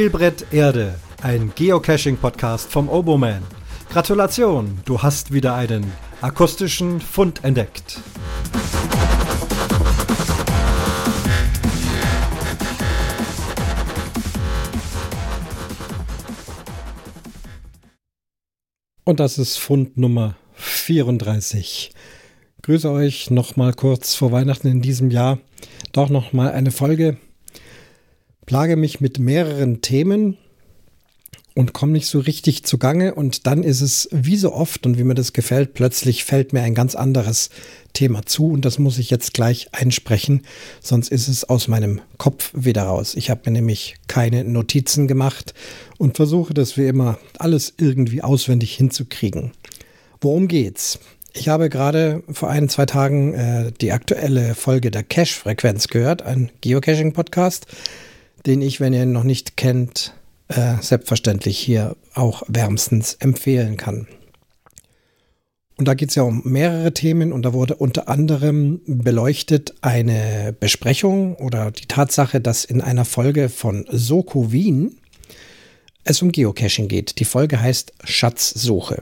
Spielbrett Erde, ein Geocaching-Podcast vom Oboman. Gratulation, du hast wieder einen akustischen Fund entdeckt. Und das ist Fund Nummer 34. Grüße euch nochmal kurz vor Weihnachten in diesem Jahr. Doch nochmal eine Folge. Plage mich mit mehreren Themen und komme nicht so richtig zugange. Und dann ist es wie so oft und wie mir das gefällt, plötzlich fällt mir ein ganz anderes Thema zu und das muss ich jetzt gleich einsprechen, sonst ist es aus meinem Kopf wieder raus. Ich habe mir nämlich keine Notizen gemacht und versuche das wie immer alles irgendwie auswendig hinzukriegen. Worum geht's? Ich habe gerade vor ein, zwei Tagen äh, die aktuelle Folge der Cache-Frequenz gehört, ein Geocaching-Podcast, den ich, wenn ihr ihn noch nicht kennt, äh, selbstverständlich hier auch wärmstens empfehlen kann. Und da geht es ja um mehrere Themen und da wurde unter anderem beleuchtet eine Besprechung oder die Tatsache, dass in einer Folge von Soko Wien es um Geocaching geht. Die Folge heißt Schatzsuche.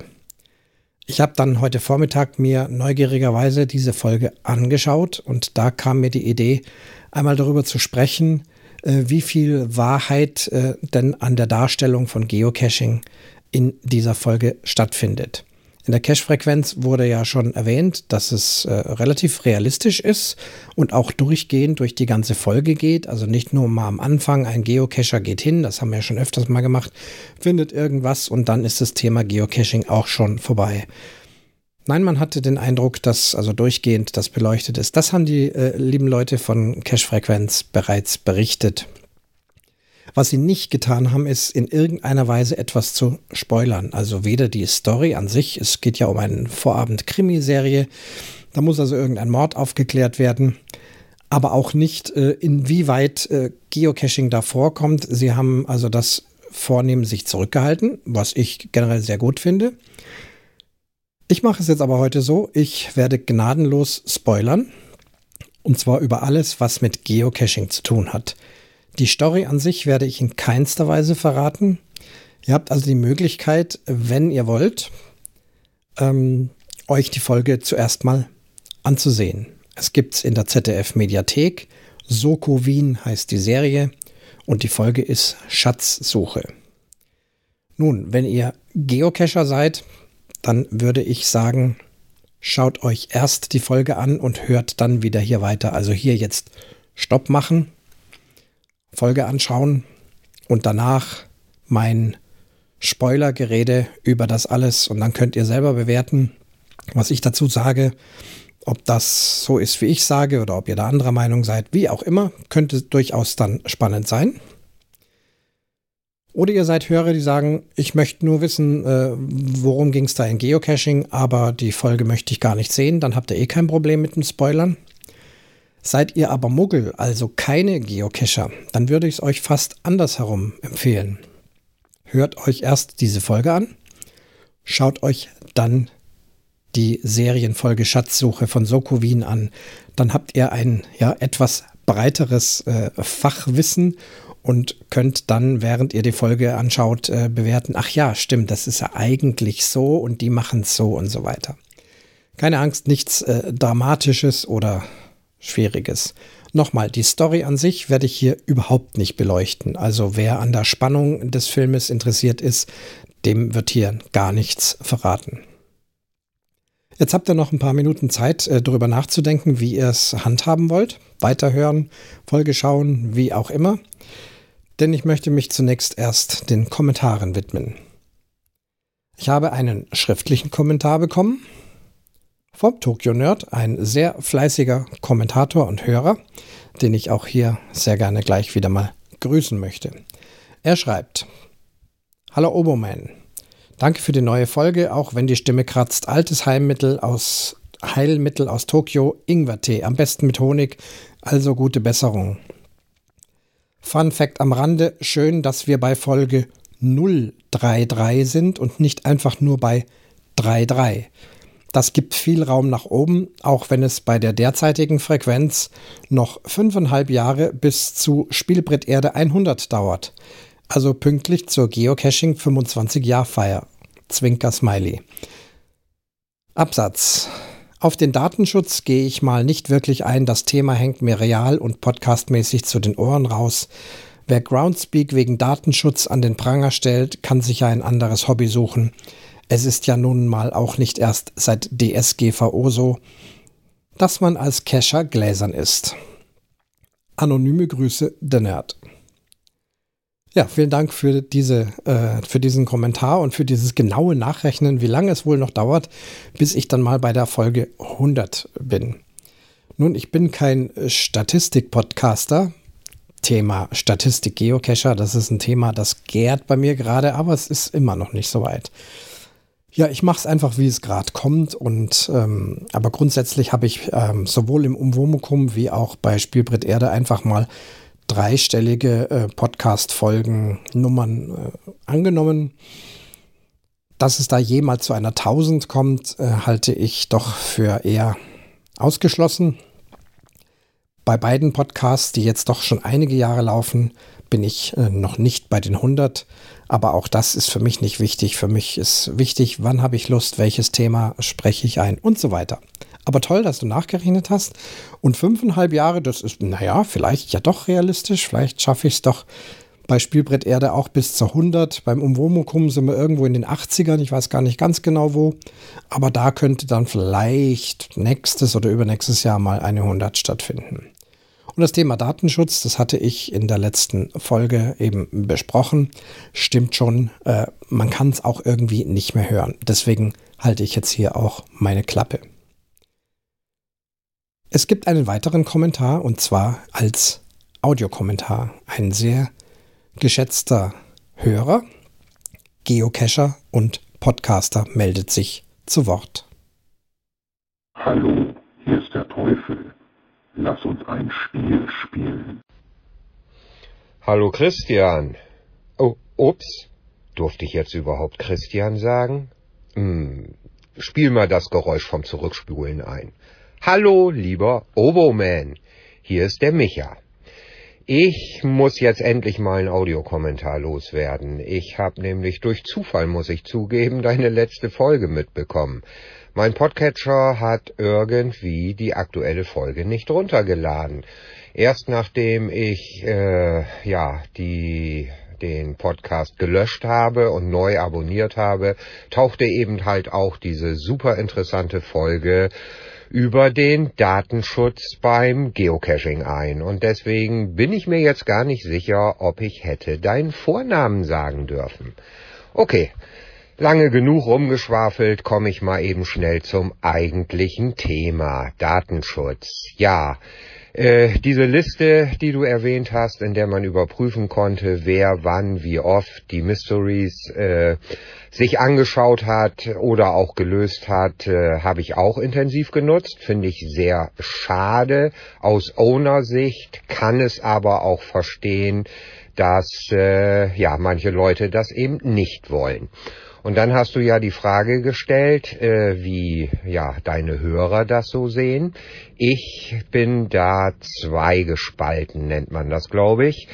Ich habe dann heute Vormittag mir neugierigerweise diese Folge angeschaut und da kam mir die Idee, einmal darüber zu sprechen, wie viel Wahrheit äh, denn an der Darstellung von Geocaching in dieser Folge stattfindet. In der Cache-Frequenz wurde ja schon erwähnt, dass es äh, relativ realistisch ist und auch durchgehend durch die ganze Folge geht. Also nicht nur mal am Anfang, ein Geocacher geht hin, das haben wir ja schon öfters mal gemacht, findet irgendwas und dann ist das Thema Geocaching auch schon vorbei. Nein, man hatte den Eindruck, dass also durchgehend das beleuchtet ist. Das haben die äh, lieben Leute von Cache-Frequenz bereits berichtet. Was sie nicht getan haben, ist in irgendeiner Weise etwas zu spoilern. Also weder die Story an sich, es geht ja um eine Vorabend-Krimiserie, da muss also irgendein Mord aufgeklärt werden, aber auch nicht, äh, inwieweit äh, Geocaching da vorkommt. Sie haben also das Vornehmen sich zurückgehalten, was ich generell sehr gut finde. Ich mache es jetzt aber heute so, ich werde gnadenlos spoilern. Und zwar über alles, was mit Geocaching zu tun hat. Die Story an sich werde ich in keinster Weise verraten. Ihr habt also die Möglichkeit, wenn ihr wollt, ähm, euch die Folge zuerst mal anzusehen. Es gibt es in der ZDF Mediathek. Soko Wien heißt die Serie und die Folge ist Schatzsuche. Nun, wenn ihr Geocacher seid, dann würde ich sagen, schaut euch erst die Folge an und hört dann wieder hier weiter. Also hier jetzt Stopp machen, Folge anschauen und danach mein Spoilergerede über das alles und dann könnt ihr selber bewerten, was ich dazu sage. Ob das so ist, wie ich sage, oder ob ihr da anderer Meinung seid, wie auch immer, könnte durchaus dann spannend sein. Oder ihr seid Hörer, die sagen, ich möchte nur wissen, äh, worum ging es da in Geocaching, aber die Folge möchte ich gar nicht sehen, dann habt ihr eh kein Problem mit den Spoilern. Seid ihr aber Muggel, also keine Geocacher, dann würde ich es euch fast andersherum empfehlen. Hört euch erst diese Folge an, schaut euch dann die Serienfolge Schatzsuche von Soko Wien an. Dann habt ihr ein ja, etwas breiteres äh, Fachwissen und könnt dann, während ihr die Folge anschaut, äh, bewerten, ach ja, stimmt, das ist ja eigentlich so und die machen es so und so weiter. Keine Angst, nichts äh, Dramatisches oder Schwieriges. Nochmal, die Story an sich werde ich hier überhaupt nicht beleuchten. Also wer an der Spannung des Filmes interessiert ist, dem wird hier gar nichts verraten. Jetzt habt ihr noch ein paar Minuten Zeit, äh, darüber nachzudenken, wie ihr es handhaben wollt. Weiterhören, Folge schauen, wie auch immer denn ich möchte mich zunächst erst den Kommentaren widmen. Ich habe einen schriftlichen Kommentar bekommen vom Tokyo Nerd, ein sehr fleißiger Kommentator und Hörer, den ich auch hier sehr gerne gleich wieder mal grüßen möchte. Er schreibt: Hallo Oboman, danke für die neue Folge, auch wenn die Stimme kratzt. Altes Heilmittel aus Heilmittel aus Tokio, Ingwertee, am besten mit Honig, also gute Besserung. Fun Fact am Rande, schön, dass wir bei Folge 033 sind und nicht einfach nur bei 33. Das gibt viel Raum nach oben, auch wenn es bei der derzeitigen Frequenz noch fünfeinhalb Jahre bis zu Spielbrett Erde 100 dauert. Also pünktlich zur Geocaching 25 Jahr Feier. Zwinker Smiley. Absatz. Auf den Datenschutz gehe ich mal nicht wirklich ein. Das Thema hängt mir real und podcastmäßig zu den Ohren raus. Wer Groundspeak wegen Datenschutz an den Pranger stellt, kann sich ja ein anderes Hobby suchen. Es ist ja nun mal auch nicht erst seit DSGVO so, dass man als Cacher gläsern ist. Anonyme Grüße, der Nerd. Ja, vielen Dank für, diese, äh, für diesen Kommentar und für dieses genaue Nachrechnen, wie lange es wohl noch dauert, bis ich dann mal bei der Folge 100 bin. Nun, ich bin kein Statistik-Podcaster, Thema Statistik Geocacher. Das ist ein Thema, das gärt bei mir gerade, aber es ist immer noch nicht so weit. Ja, ich mache es einfach, wie es gerade kommt. Und ähm, aber grundsätzlich habe ich ähm, sowohl im Umwomukum wie auch bei Spielbrett Erde einfach mal dreistellige äh, Podcast-Folgen Nummern äh, angenommen. Dass es da jemals zu einer 1000 kommt, äh, halte ich doch für eher ausgeschlossen. Bei beiden Podcasts, die jetzt doch schon einige Jahre laufen, bin ich äh, noch nicht bei den 100. Aber auch das ist für mich nicht wichtig. Für mich ist wichtig, wann habe ich Lust, welches Thema spreche ich ein und so weiter. Aber toll, dass du nachgerechnet hast. Und fünfeinhalb Jahre, das ist, naja, vielleicht ja doch realistisch. Vielleicht schaffe ich es doch bei Spielbrett Erde auch bis zur 100. Beim Umwomukum sind wir irgendwo in den 80ern. Ich weiß gar nicht ganz genau wo. Aber da könnte dann vielleicht nächstes oder übernächstes Jahr mal eine 100 stattfinden. Und das Thema Datenschutz, das hatte ich in der letzten Folge eben besprochen. Stimmt schon, äh, man kann es auch irgendwie nicht mehr hören. Deswegen halte ich jetzt hier auch meine Klappe. Es gibt einen weiteren Kommentar und zwar als Audiokommentar. Ein sehr geschätzter Hörer, Geocacher und Podcaster meldet sich zu Wort. Hallo, hier ist der Teufel. Lass uns ein Spiel spielen. Hallo Christian. Oh, ups. Durfte ich jetzt überhaupt Christian sagen? Hm, spiel mal das Geräusch vom Zurückspulen ein. Hallo, lieber Oboman. Hier ist der Micha. Ich muss jetzt endlich mal einen Audiokommentar loswerden. Ich habe nämlich durch Zufall, muss ich zugeben, deine letzte Folge mitbekommen. Mein Podcatcher hat irgendwie die aktuelle Folge nicht runtergeladen. Erst nachdem ich äh, ja die den Podcast gelöscht habe und neu abonniert habe, tauchte eben halt auch diese super interessante Folge über den Datenschutz beim Geocaching ein. Und deswegen bin ich mir jetzt gar nicht sicher, ob ich hätte deinen Vornamen sagen dürfen. Okay, Lange genug rumgeschwafelt, komme ich mal eben schnell zum eigentlichen Thema Datenschutz. Ja, äh, diese Liste, die du erwähnt hast, in der man überprüfen konnte, wer wann, wie oft die Mysteries äh, sich angeschaut hat oder auch gelöst hat, äh, habe ich auch intensiv genutzt. Finde ich sehr schade. Aus Owner-Sicht kann es aber auch verstehen, dass äh, ja manche Leute das eben nicht wollen. Und dann hast du ja die Frage gestellt, äh, wie ja deine Hörer das so sehen. Ich bin da zweigespalten, nennt man das, glaube ich.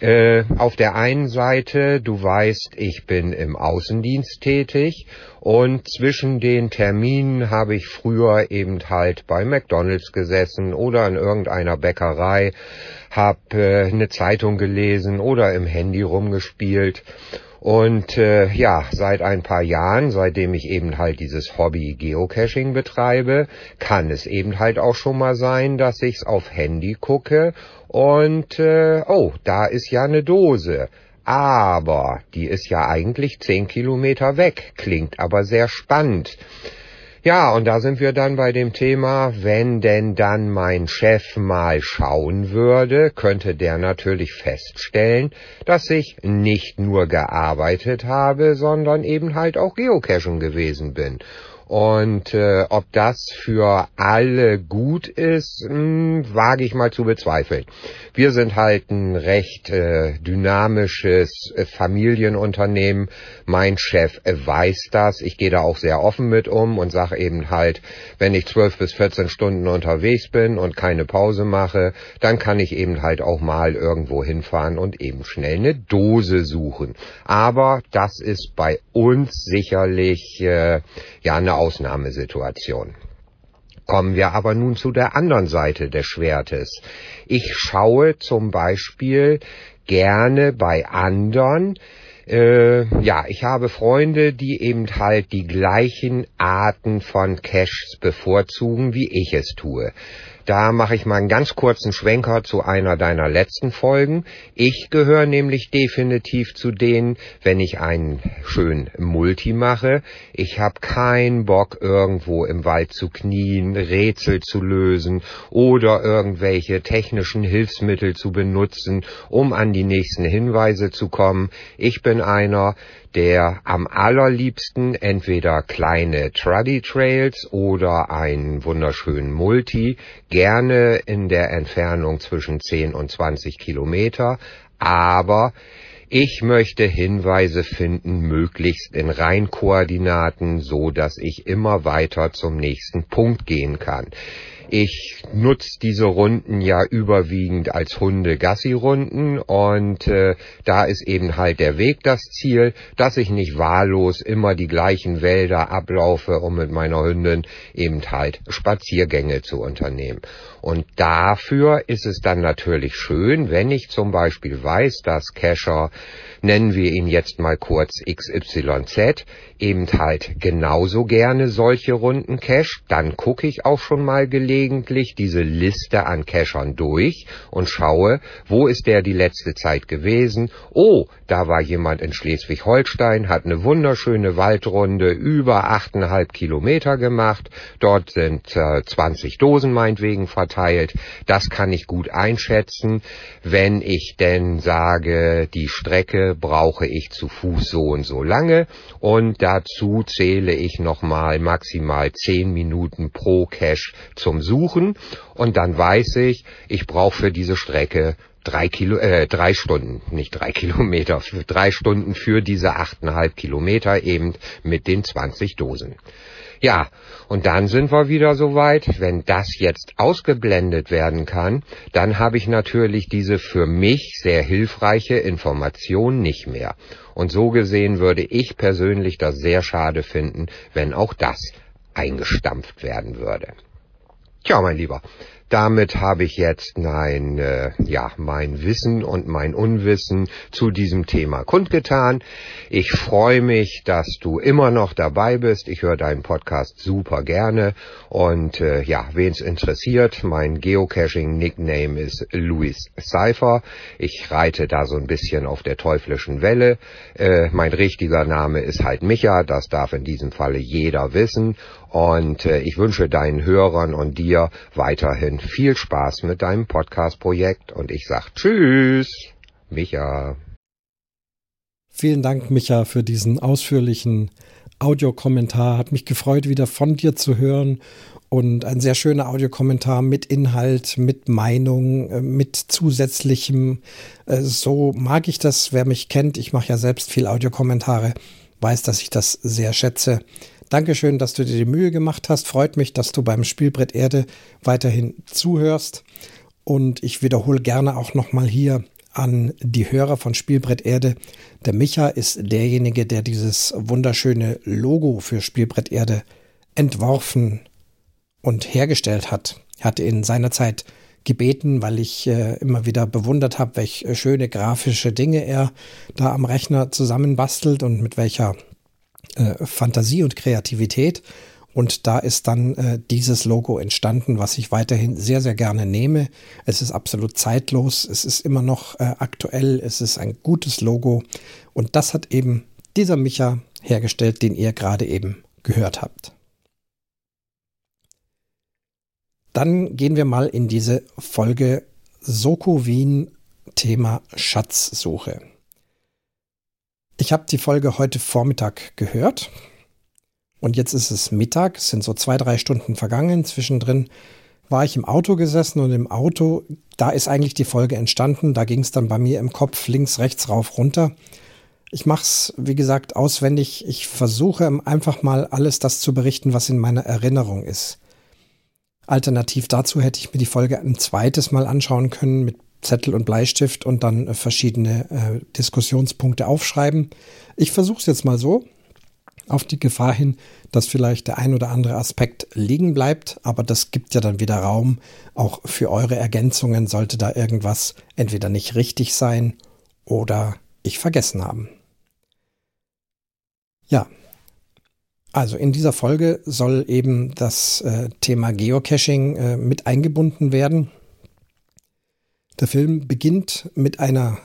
Äh, auf der einen Seite, du weißt, ich bin im Außendienst tätig und zwischen den Terminen habe ich früher eben halt bei McDonald's gesessen oder in irgendeiner Bäckerei, habe äh, eine Zeitung gelesen oder im Handy rumgespielt und äh, ja, seit ein paar Jahren, seitdem ich eben halt dieses Hobby Geocaching betreibe, kann es eben halt auch schon mal sein, dass ich's auf Handy gucke und äh, oh, da ist ja eine Dose. Aber die ist ja eigentlich zehn Kilometer weg, klingt aber sehr spannend. Ja, und da sind wir dann bei dem Thema, wenn denn dann mein Chef mal schauen würde, könnte der natürlich feststellen, dass ich nicht nur gearbeitet habe, sondern eben halt auch Geocachen gewesen bin. Und äh, ob das für alle gut ist, mh, hm, wage ich mal zu bezweifeln. Wir sind halt ein recht äh, dynamisches äh, Familienunternehmen. Mein Chef äh, weiß das. Ich gehe da auch sehr offen mit um und sage eben halt, wenn ich zwölf bis 14 Stunden unterwegs bin und keine Pause mache, dann kann ich eben halt auch mal irgendwo hinfahren und eben schnell eine Dose suchen. Aber das ist bei uns sicherlich äh, ja eine Ausnahmesituation. Kommen wir aber nun zu der anderen Seite des Schwertes. Ich schaue zum Beispiel gerne bei anderen, äh, ja, ich habe Freunde, die eben halt die gleichen Arten von Caches bevorzugen, wie ich es tue. Da mache ich mal einen ganz kurzen Schwenker zu einer deiner letzten Folgen. Ich gehöre nämlich definitiv zu denen, wenn ich einen schönen Multi mache. Ich habe keinen Bock, irgendwo im Wald zu knien, Rätsel zu lösen oder irgendwelche technischen Hilfsmittel zu benutzen, um an die nächsten Hinweise zu kommen. Ich bin einer, der am allerliebsten entweder kleine Truddy Trails oder einen wunderschönen Multi, gerne in der Entfernung zwischen 10 und 20 Kilometer, aber ich möchte Hinweise finden, möglichst in Reinkoordinaten, so dass ich immer weiter zum nächsten Punkt gehen kann. Ich nutze diese Runden ja überwiegend als Hunde-Gassi-Runden und äh, da ist eben halt der Weg das Ziel, dass ich nicht wahllos immer die gleichen Wälder ablaufe, um mit meiner Hündin eben halt Spaziergänge zu unternehmen. Und dafür ist es dann natürlich schön, wenn ich zum Beispiel weiß, dass Cacher, nennen wir ihn jetzt mal kurz XYZ, eben halt genauso gerne solche Runden cache, dann gucke ich auch schon mal gelegentlich diese Liste an Cachern durch und schaue, wo ist der die letzte Zeit gewesen. Oh, da war jemand in Schleswig-Holstein, hat eine wunderschöne Waldrunde über achteinhalb Kilometer gemacht. Dort sind äh, 20 Dosen meinetwegen verteilt. Das kann ich gut einschätzen, wenn ich denn sage, die Strecke brauche ich zu Fuß so und so lange und dazu zähle ich nochmal maximal 10 Minuten pro Cache zum Suchen und dann weiß ich, ich brauche für diese Strecke drei Kilo, äh, drei Stunden, nicht drei Kilometer, drei Stunden für diese achteinhalb Kilometer eben mit den 20 Dosen. Ja, und dann sind wir wieder so weit, wenn das jetzt ausgeblendet werden kann, dann habe ich natürlich diese für mich sehr hilfreiche Information nicht mehr. Und so gesehen würde ich persönlich das sehr schade finden, wenn auch das eingestampft werden würde. Tja, mein Lieber, damit habe ich jetzt mein, äh, ja, mein Wissen und mein Unwissen zu diesem Thema kundgetan. Ich freue mich, dass du immer noch dabei bist. Ich höre deinen Podcast super gerne. Und äh, ja, wen es interessiert, mein Geocaching-Nickname ist Louis Cypher. Ich reite da so ein bisschen auf der teuflischen Welle. Äh, mein richtiger Name ist halt Micha. Das darf in diesem Falle jeder wissen. Und äh, ich wünsche deinen Hörern und dir weiterhin viel Spaß mit deinem Podcast-Projekt und ich sag Tschüss, Micha. Vielen Dank, Micha, für diesen ausführlichen Audiokommentar. Hat mich gefreut, wieder von dir zu hören. Und ein sehr schöner Audiokommentar mit Inhalt, mit Meinung, äh, mit zusätzlichem. Äh, so mag ich das. Wer mich kennt, ich mache ja selbst viel Audiokommentare, weiß, dass ich das sehr schätze. Dankeschön, dass du dir die Mühe gemacht hast. Freut mich, dass du beim Spielbrett Erde weiterhin zuhörst. Und ich wiederhole gerne auch nochmal hier an die Hörer von Spielbrett Erde. Der Micha ist derjenige, der dieses wunderschöne Logo für Spielbrett Erde entworfen und hergestellt hat. Er hatte in seiner Zeit gebeten, weil ich äh, immer wieder bewundert habe, welche schöne grafische Dinge er da am Rechner zusammenbastelt und mit welcher äh, Fantasie und Kreativität. Und da ist dann äh, dieses Logo entstanden, was ich weiterhin sehr, sehr gerne nehme. Es ist absolut zeitlos, es ist immer noch äh, aktuell, es ist ein gutes Logo. Und das hat eben dieser Micha hergestellt, den ihr gerade eben gehört habt. Dann gehen wir mal in diese Folge Soko Wien Thema Schatzsuche. Ich habe die Folge heute Vormittag gehört Und jetzt ist es Mittag, es sind so zwei, drei Stunden vergangen. Zwischendrin war ich im Auto gesessen und im Auto, da ist eigentlich die Folge entstanden. Da ging es dann bei mir im Kopf links, rechts, rauf, runter. Ich mache es, wie gesagt, auswendig. Ich versuche einfach mal alles das zu berichten, was in meiner Erinnerung ist. Alternativ dazu hätte ich mir die Folge ein zweites Mal anschauen können mit Zettel und Bleistift und dann äh, verschiedene äh, Diskussionspunkte aufschreiben. Ich versuche es jetzt mal so, auf die Gefahr hin, dass vielleicht der ein oder andere Aspekt liegen bleibt, aber das gibt ja dann wieder Raum auch für eure Ergänzungen, sollte da irgendwas entweder nicht richtig sein oder ich vergessen haben. Ja, also in dieser Folge soll eben das äh, Thema Geocaching äh, mit eingebunden werden. Der Film beginnt mit einer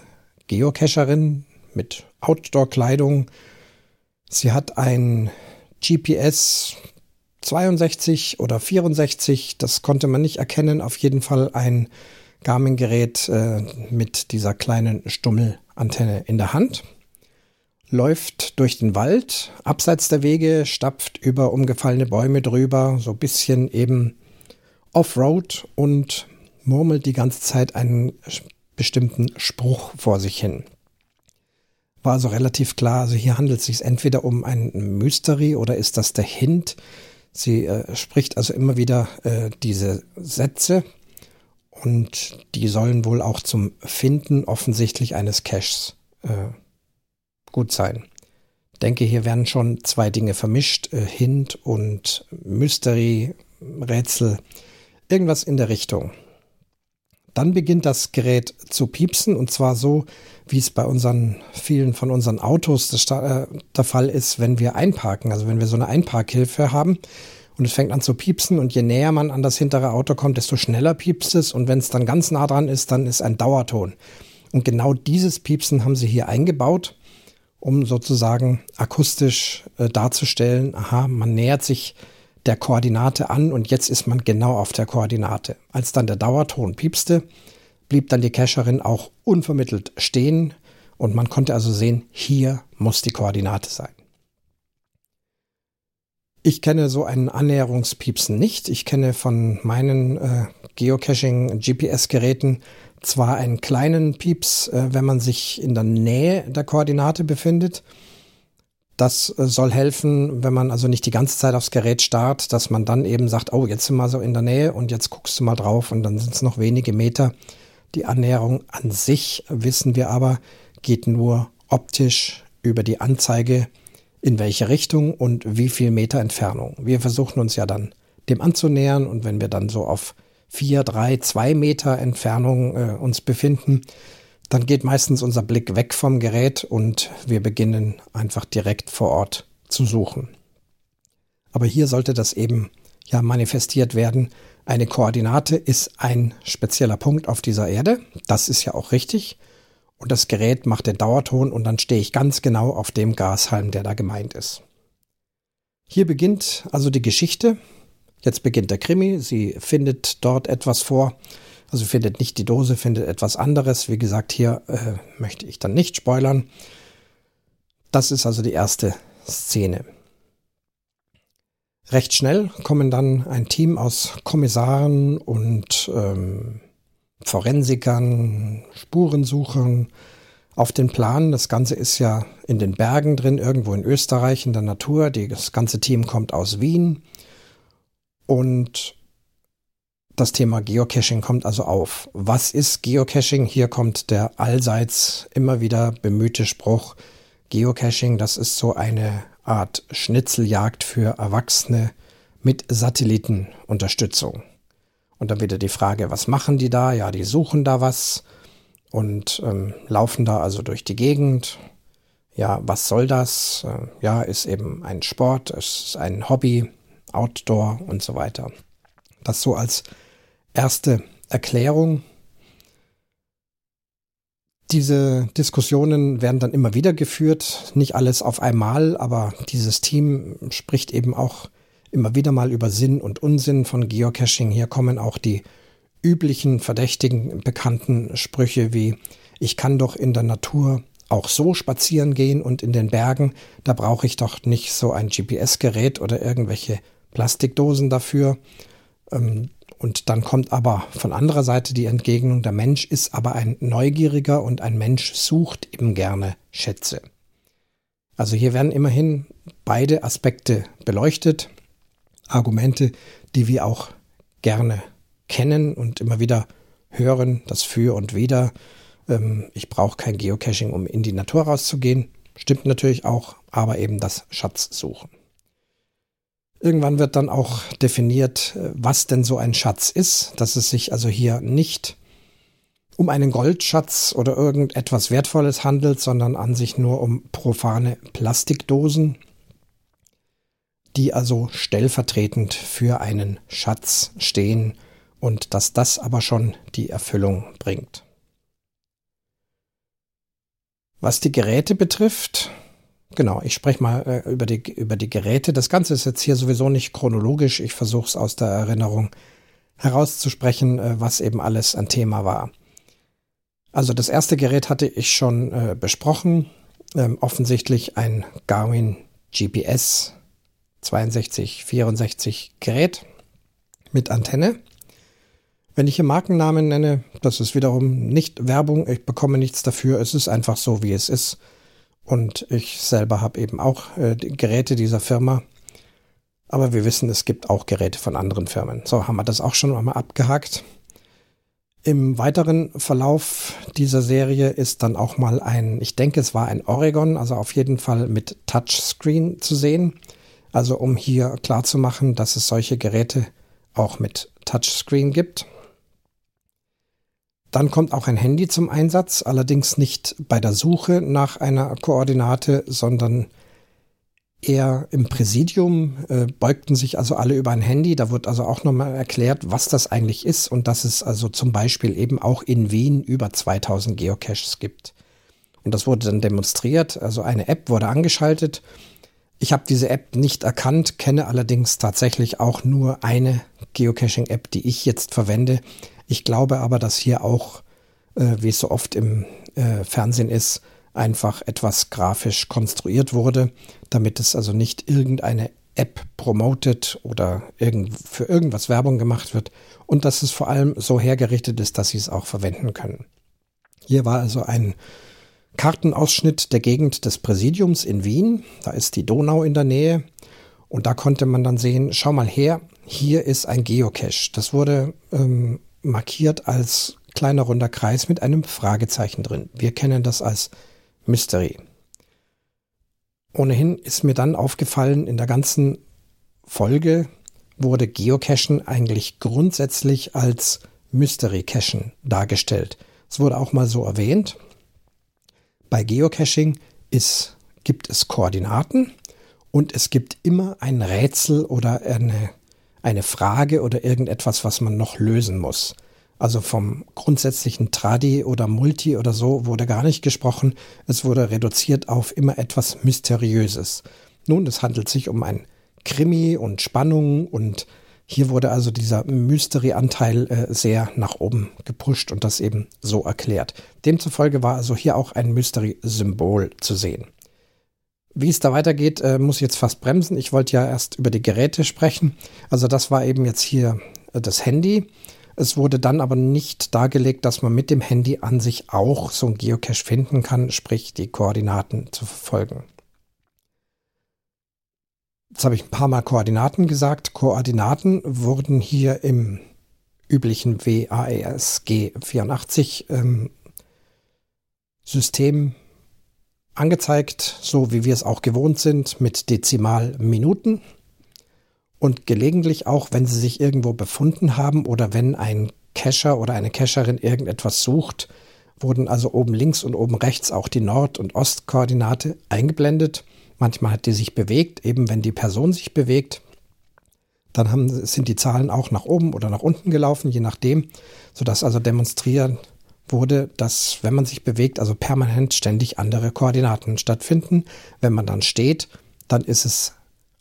Geocacherin mit Outdoor-Kleidung. Sie hat ein GPS 62 oder 64, das konnte man nicht erkennen. Auf jeden Fall ein Garmin-Gerät äh, mit dieser kleinen Stummelantenne in der Hand läuft durch den Wald, abseits der Wege, stapft über umgefallene Bäume drüber, so ein bisschen eben Offroad und murmelt die ganze Zeit einen bestimmten Spruch vor sich hin. War also relativ klar, also hier handelt es sich entweder um ein Mystery oder ist das der Hint. Sie äh, spricht also immer wieder äh, diese Sätze und die sollen wohl auch zum Finden offensichtlich eines Caches äh, gut sein. Denke, hier werden schon zwei Dinge vermischt, äh, Hint und Mystery, Rätsel, irgendwas in der Richtung. Dann beginnt das Gerät zu piepsen und zwar so, wie es bei unseren vielen von unseren Autos äh, der Fall ist, wenn wir einparken, also wenn wir so eine Einparkhilfe haben und es fängt an zu piepsen und je näher man an das hintere Auto kommt, desto schneller piepst es und wenn es dann ganz nah dran ist, dann ist ein Dauerton. Und genau dieses Piepsen haben sie hier eingebaut um sozusagen akustisch äh, darzustellen, aha, man nähert sich der Koordinate an und jetzt ist man genau auf der Koordinate. Als dann der Dauerton piepste, blieb dann die Cacherin auch unvermittelt stehen und man konnte also sehen, hier muss die Koordinate sein. Ich kenne so einen Annäherungspiepsen nicht. Ich kenne von meinen äh, Geocaching-GPS-Geräten zwar einen kleinen Pieps, äh, wenn man sich in der Nähe der Koordinate befindet. Das äh, soll helfen, wenn man also nicht die ganze Zeit aufs Gerät starrt, dass man dann eben sagt, oh, jetzt sind wir so in der Nähe und jetzt guckst du mal drauf und dann sind es noch wenige Meter. Die Annäherung an sich, wissen wir aber, geht nur optisch über die Anzeige, in welche Richtung und wie viel Meter Entfernung. Wir versuchen uns ja dann dem anzunähern und wenn wir dann so auf vier, drei, zwei Meter Entfernung äh, uns befinden, dann geht meistens unser Blick weg vom Gerät und wir beginnen einfach direkt vor Ort zu suchen. Aber hier sollte das eben ja manifestiert werden. Eine Koordinate ist ein spezieller Punkt auf dieser Erde. Das ist ja auch richtig. Und das Gerät macht den Dauerton und dann stehe ich ganz genau auf dem Gashalm, der da gemeint ist. Hier beginnt also die Geschichte Jetzt beginnt der Krimi. Sie findet dort etwas vor. Also findet nicht die Dose, findet etwas anderes. Wie gesagt, hier äh, möchte ich dann nicht spoilern. Das ist also die erste Szene. Recht schnell kommen dann ein Team aus Kommissaren und ähm, Forensikern, Spurensuchern auf den Plan. Das Ganze ist ja in den Bergen drin, irgendwo in Österreich, in der Natur. Das ganze Team kommt aus Wien. Und das Thema Geocaching kommt also auf. Was ist Geocaching? Hier kommt der allseits immer wieder bemühte Spruch. Geocaching, das ist so eine Art Schnitzeljagd für Erwachsene mit Satellitenunterstützung. Und dann wieder die Frage, was machen die da? Ja, die suchen da was und ähm, laufen da also durch die Gegend. Ja, was soll das? Äh, ja, ist eben ein Sport, ist ein Hobby, Outdoor und so weiter. Das so als erste Erklärung. Diese Diskussionen werden dann immer wieder geführt, nicht alles auf einmal, aber dieses Team spricht eben auch immer wieder mal über Sinn und Unsinn von Geocaching. Hier kommen auch die üblichen verdächtigen bekannten Sprüche wie ich kann doch in der Natur auch so spazieren gehen und in den Bergen, da brauche ich doch nicht so ein GPS-Gerät oder irgendwelche Plastikdosen dafür. Ähm, und dann kommt aber von anderer Seite die Entgegnung, der Mensch ist aber ein Neugieriger und ein Mensch sucht eben gerne Schätze. Also hier werden immerhin beide Aspekte beleuchtet, Argumente, die wir auch gerne kennen und immer wieder hören, das Für und Wider. Ähm, ich brauche kein Geocaching, um in die Natur rauszugehen. Stimmt natürlich auch, aber eben das Schatzsuchen. Irgendwann wird dann auch definiert, äh, was denn so ein Schatz ist, dass es sich also hier nicht um einen Goldschatz oder irgendetwas Wertvolles handelt, sondern an sich nur um profane Plastikdosen, die also stellvertretend für einen Schatz stehen und dass das aber schon die Erfüllung bringt. Was die Geräte betrifft, genau, ich spreche mal äh, über, die, über die Geräte. Das Ganze ist jetzt hier sowieso nicht chronologisch. Ich versuche es aus der Erinnerung herauszusprechen, äh, was eben alles ein Thema war. Also das erste Gerät hatte ich schon äh, besprochen. Ähm, offensichtlich ein Garmin GPS 6264 Gerät mit Antenne. Wenn ich hier Markennamen nenne, das ist wiederum nicht Werbung, ich bekomme nichts dafür, es ist einfach so, wie es ist. Und ich selber habe eben auch äh, die Geräte dieser Firma. Aber wir wissen, es gibt auch Geräte von anderen Firmen. So haben wir das auch schon einmal abgehakt. Im weiteren Verlauf dieser Serie ist dann auch mal ein, ich denke, es war ein Oregon, also auf jeden Fall mit Touchscreen zu sehen. Also um hier klarzumachen, dass es solche Geräte auch mit Touchscreen gibt. Dann kommt auch ein Handy zum Einsatz, allerdings nicht bei der Suche nach einer Koordinate, sondern eher im Präsidium äh, beugten sich also alle über ein Handy. Da wird also auch nochmal erklärt, was das eigentlich ist und dass es also zum Beispiel eben auch in Wien über 2000 Geocaches gibt. Und das wurde dann demonstriert. Also eine App wurde angeschaltet. Ich habe diese App nicht erkannt, kenne allerdings tatsächlich auch nur eine Geocaching-App, die ich jetzt verwende. Ich glaube aber, dass hier auch, äh, wie es so oft im äh, Fernsehen ist, einfach etwas grafisch konstruiert wurde, damit es also nicht irgendeine App promotet oder irgend, für irgendwas Werbung gemacht wird und dass es vor allem so hergerichtet ist, dass sie es auch verwenden können. Hier war also ein Kartenausschnitt der Gegend des Präsidiums in Wien. Da ist die Donau in der Nähe. Und da konnte man dann sehen, schau mal her, hier ist ein Geocache. Das wurde ähm, markiert als kleiner runder Kreis mit einem Fragezeichen drin. Wir kennen das als Mystery. Ohnehin ist mir dann aufgefallen, in der ganzen Folge wurde Geocachen eigentlich grundsätzlich als Mystery Cachen dargestellt. Es wurde auch mal so erwähnt. Bei Geocaching ist, gibt es Koordinaten und es gibt immer ein Rätsel oder eine, eine Frage oder irgendetwas, was man noch lösen muss. Also vom grundsätzlichen Tradi oder Multi oder so wurde gar nicht gesprochen. Es wurde reduziert auf immer etwas Mysteriöses. Nun, es handelt sich um ein Krimi und Spannung und hier wurde also dieser Mystery-Anteil äh, sehr nach oben gepusht und das eben so erklärt. Demzufolge war also hier auch ein Mystery-Symbol zu sehen. Wie es da weitergeht, äh, muss ich jetzt fast bremsen. Ich wollte ja erst über die Geräte sprechen. Also das war eben jetzt hier äh, das Handy. Es wurde dann aber nicht dargelegt, dass man mit dem Handy an sich auch so ein Geocache finden kann, sprich die Koordinaten zu verfolgen. Jetzt habe ich ein paar Mal Koordinaten gesagt. Koordinaten wurden hier im üblichen WASG 84 ähm, System angezeigt, so wie wir es auch gewohnt sind, mit Dezimalminuten und gelegentlich auch, wenn sie sich irgendwo befunden haben oder wenn ein Cacher oder eine Cacherin irgendetwas sucht, wurden also oben links und oben rechts auch die Nord- und Ostkoordinate eingeblendet. Manchmal hat die sich bewegt, eben wenn die Person sich bewegt. Dann haben, sind die Zahlen auch nach oben oder nach unten gelaufen, je nachdem, sodass also demonstriert wurde, dass wenn man sich bewegt, also permanent ständig andere Koordinaten stattfinden. Wenn man dann steht, dann ist es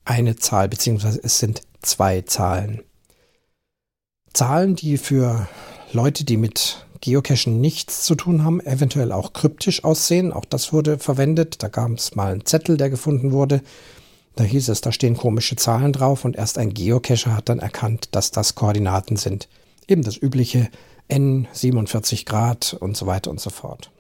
eine Zahl, beziehungsweise es sind zwei Zahlen. Zahlen, die für Leute, die mit Geocachen nichts zu tun haben, eventuell auch kryptisch aussehen. Auch das wurde verwendet. Da gab es mal einen Zettel, der gefunden wurde. Da hieß es, da stehen komische Zahlen drauf und erst ein Geocacher hat dann erkannt, dass das Koordinaten sind. Eben das übliche N, 47 Grad und so weiter und so fort.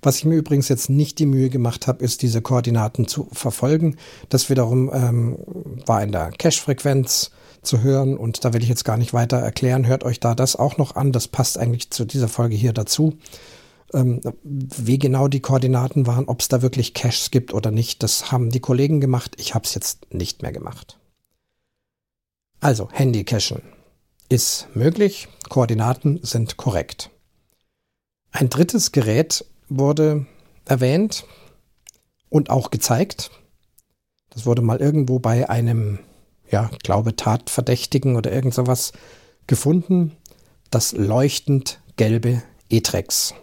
Was ich mir übrigens jetzt nicht die Mühe gemacht habe, ist diese Koordinaten zu verfolgen. Das wiederum ähm, war in der Cache-Frequenz zu hören und da will ich jetzt gar nicht weiter erklären. Hört euch da das auch noch an. Das passt eigentlich zu dieser Folge hier dazu. Ähm, wie genau die Koordinaten waren, ob es da wirklich Caches gibt oder nicht, das haben die Kollegen gemacht. Ich habe es jetzt nicht mehr gemacht. Also Handy-Cachen ist möglich. Koordinaten sind korrekt. Ein drittes Gerät wurde erwähnt und auch gezeigt. Das wurde mal irgendwo bei einem, ja, glaube Tatverdächtigen oder irgend sowas gefunden. Das leuchtend gelbe Etrex.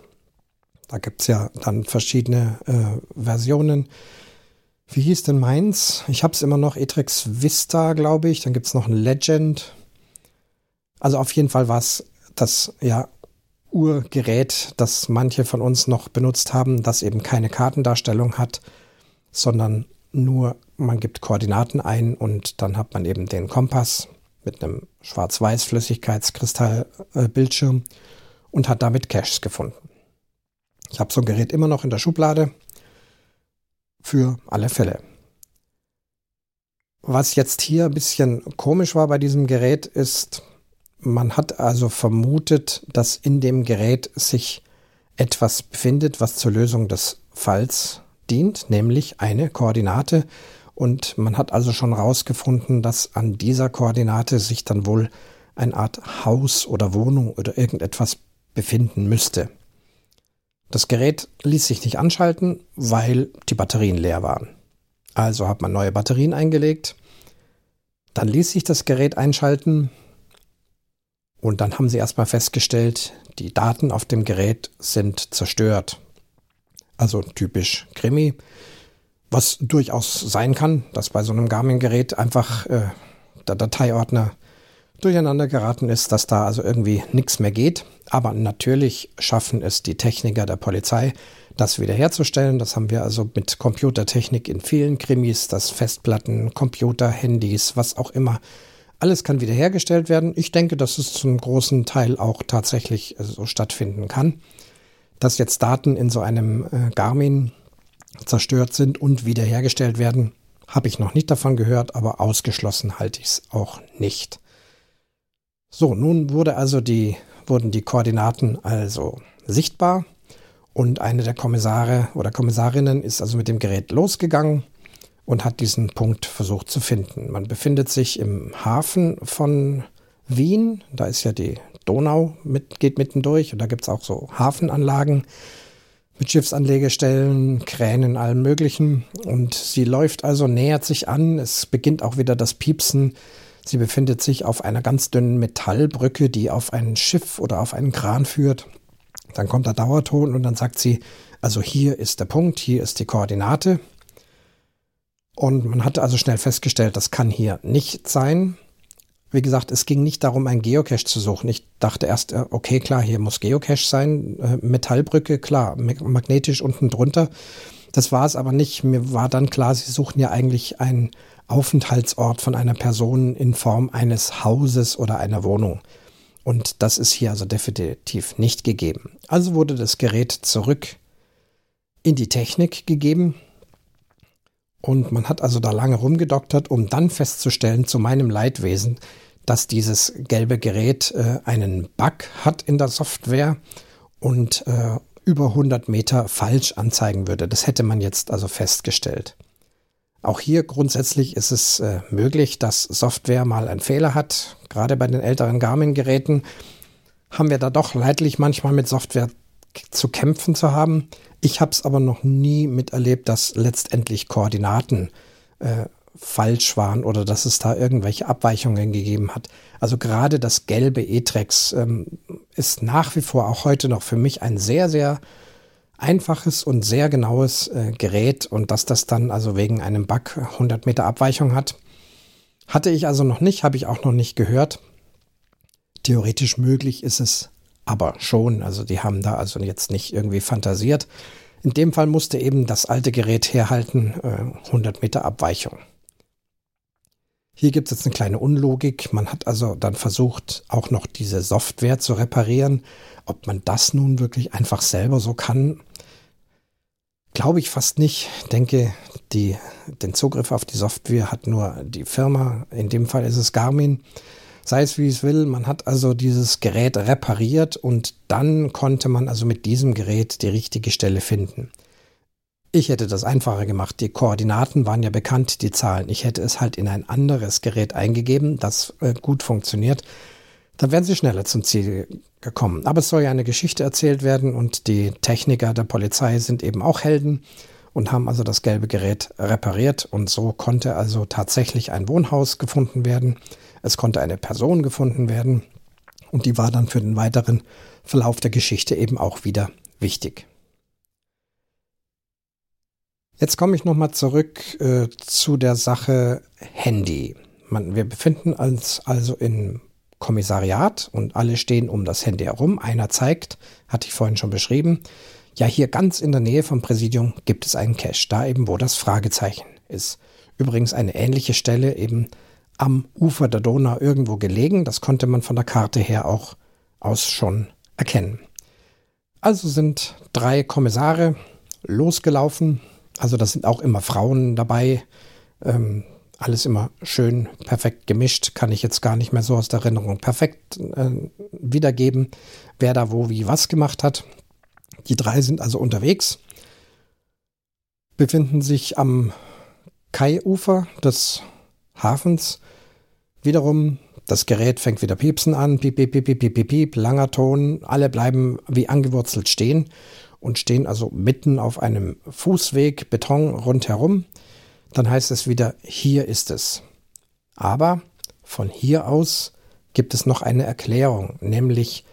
Da gibt es ja dann verschiedene äh, Versionen. Wie hieß denn meins? Ich habe es immer noch Etrex Vista, glaube ich. Dann gibt es noch ein Legend. Also auf jeden Fall war es das ja Urgerät, das manche von uns noch benutzt haben, das eben keine Kartendarstellung hat, sondern nur man gibt Koordinaten ein und dann hat man eben den Kompass mit einem schwarz-weiß Flüssigkeitskristallbildschirm und hat damit Caches gefunden. Ich habe so ein Gerät immer noch in der Schublade für alle Fälle. Was jetzt hier ein bisschen komisch war bei diesem Gerät ist, man hat also vermutet, dass in dem Gerät sich etwas befindet, was zur Lösung des Falls dient, nämlich eine Koordinate. Und man hat also schon herausgefunden, dass an dieser Koordinate sich dann wohl eine Art Haus oder Wohnung oder irgendetwas befinden müsste. Das Gerät ließ sich nicht anschalten, weil die Batterien leer waren. Also hat man neue Batterien eingelegt. Dann ließ sich das Gerät einschalten, und dann haben sie erstmal festgestellt, die Daten auf dem Gerät sind zerstört. Also typisch Krimi. Was durchaus sein kann, dass bei so einem Garmin-Gerät einfach äh, der Dateiordner durcheinander geraten ist, dass da also irgendwie nichts mehr geht. Aber natürlich schaffen es die Techniker der Polizei, das wiederherzustellen. Das haben wir also mit Computertechnik in vielen Krimis, dass Festplatten, Computer, Handys, was auch immer alles kann wiederhergestellt werden. Ich denke, dass es zum großen Teil auch tatsächlich äh, so stattfinden kann. Dass jetzt Daten in so einem äh, Garmin zerstört sind und wiederhergestellt werden, habe ich noch nicht davon gehört, aber ausgeschlossen halte ich es auch nicht. So, nun wurde also die, wurden die Koordinaten also sichtbar und eine der Kommissare oder Kommissarinnen ist also mit dem Gerät losgegangen und hat diesen Punkt versucht zu finden. Man befindet sich im Hafen von Wien, da ist ja die Donau, mit, geht mitten und da gibt's auch so Hafenanlagen mit Schiffsanlegestellen, Kränen, allem Möglichen. Und sie läuft also, nähert sich an. Es beginnt auch wieder das Piepsen. Sie befindet sich auf einer ganz dünnen Metallbrücke, die auf ein Schiff oder auf einen Kran führt. Dann kommt der Dauerton und dann sagt sie, also hier ist der Punkt, hier ist die Koordinate. Und man hatte also schnell festgestellt, das kann hier nicht sein. Wie gesagt, es ging nicht darum, ein Geocache zu suchen. Ich dachte erst, äh, okay, klar, hier muss Geocache sein. Äh, Metallbrücke, klar, magnetisch unten drunter. Das war es aber nicht. Mir war dann klar, sie suchen ja eigentlich einen Aufenthaltsort von einer Person in Form eines Hauses oder einer Wohnung. Und das ist hier also definitiv nicht gegeben. Also wurde das Gerät zurück in die Technik gegeben und man hat also da lange rumgedoktert, um dann festzustellen, zu meinem Leidwesen, dass dieses gelbe Gerät äh, einen Bug hat in der Software und äh, über 100 Meter falsch anzeigen würde. Das hätte man jetzt also festgestellt. Auch hier grundsätzlich ist es äh, möglich, dass Software mal einen Fehler hat. Gerade bei den älteren Garmin-Geräten haben wir da doch leidlich manchmal mit Software zu kämpfen zu haben. Ich habe es aber noch nie miterlebt, dass letztendlich Koordinaten äh, falsch waren oder dass es da irgendwelche Abweichungen gegeben hat. Also gerade das gelbe E-Trex ähm, ist nach wie vor auch heute noch für mich ein sehr, sehr einfaches und sehr genaues äh, Gerät und dass das dann also wegen einem Bug 100 Meter Abweichung hat, hatte ich also noch nicht, habe ich auch noch nicht gehört. Theoretisch möglich ist es aber schon. Also die haben da also jetzt nicht irgendwie fantasiert. In dem Fall musste eben das alte Gerät herhalten, äh, 100 Meter Abweichung. Hier gibt es jetzt eine kleine Unlogik. Man hat also dann versucht, auch noch diese Software zu reparieren. Ob man das nun wirklich einfach selber so kann, glaube ich fast nicht. Ich denke, die, den Zugriff auf die Software hat nur die Firma. In dem Fall ist es Garmin. Sei es wie es will, man hat also dieses Gerät repariert und dann konnte man also mit diesem Gerät die richtige Stelle finden. Ich hätte das einfacher gemacht. Die Koordinaten waren ja bekannt, die Zahlen. Ich hätte es halt in ein anderes Gerät eingegeben, das äh, gut funktioniert. Dann wären sie schneller zum Ziel gekommen. Aber es soll ja eine Geschichte erzählt werden und die Techniker der Polizei sind eben auch Helden und haben also das gelbe Gerät repariert und so konnte also tatsächlich ein Wohnhaus gefunden werden. Es konnte eine Person gefunden werden und die war dann für den weiteren Verlauf der Geschichte eben auch wieder wichtig. Jetzt komme ich nochmal zurück äh, zu der Sache Handy. Man, wir befinden uns also im Kommissariat und alle stehen um das Handy herum. Einer zeigt, hatte ich vorhin schon beschrieben, ja, hier ganz in der Nähe vom Präsidium gibt es einen Cache, da eben, wo das Fragezeichen ist. Übrigens eine ähnliche Stelle eben am Ufer der Donau irgendwo gelegen. Das konnte man von der Karte her auch aus schon erkennen. Also sind drei Kommissare losgelaufen, also da sind auch immer Frauen dabei. Ähm, alles immer schön perfekt gemischt, kann ich jetzt gar nicht mehr so aus der Erinnerung perfekt äh, wiedergeben, wer da wo wie was gemacht hat. Die drei sind also unterwegs, befinden sich am Kaiufer des Hafens. Wiederum, das Gerät fängt wieder piepsen an, piep, piep, piep, piep, piep, piep, langer Ton, alle bleiben wie angewurzelt stehen und stehen also mitten auf einem Fußweg, Beton rundherum, dann heißt es wieder, hier ist es. Aber von hier aus gibt es noch eine Erklärung, nämlich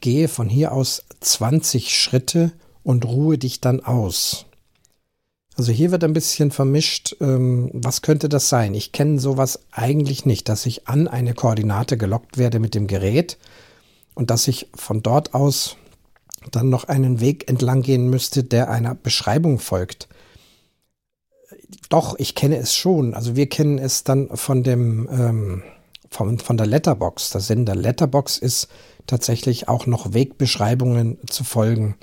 gehe von hier aus 20 Schritte und ruhe dich dann aus. Also hier wird ein bisschen vermischt, ähm, was könnte das sein? Ich kenne sowas eigentlich nicht, dass ich an eine Koordinate gelockt werde mit dem Gerät und dass ich von dort aus dann noch einen Weg entlang gehen müsste, der einer Beschreibung folgt. Doch, ich kenne es schon. Also wir kennen es dann von dem ähm, von, von der Letterbox. Der Sender Letterbox ist tatsächlich auch noch Wegbeschreibungen zu folgen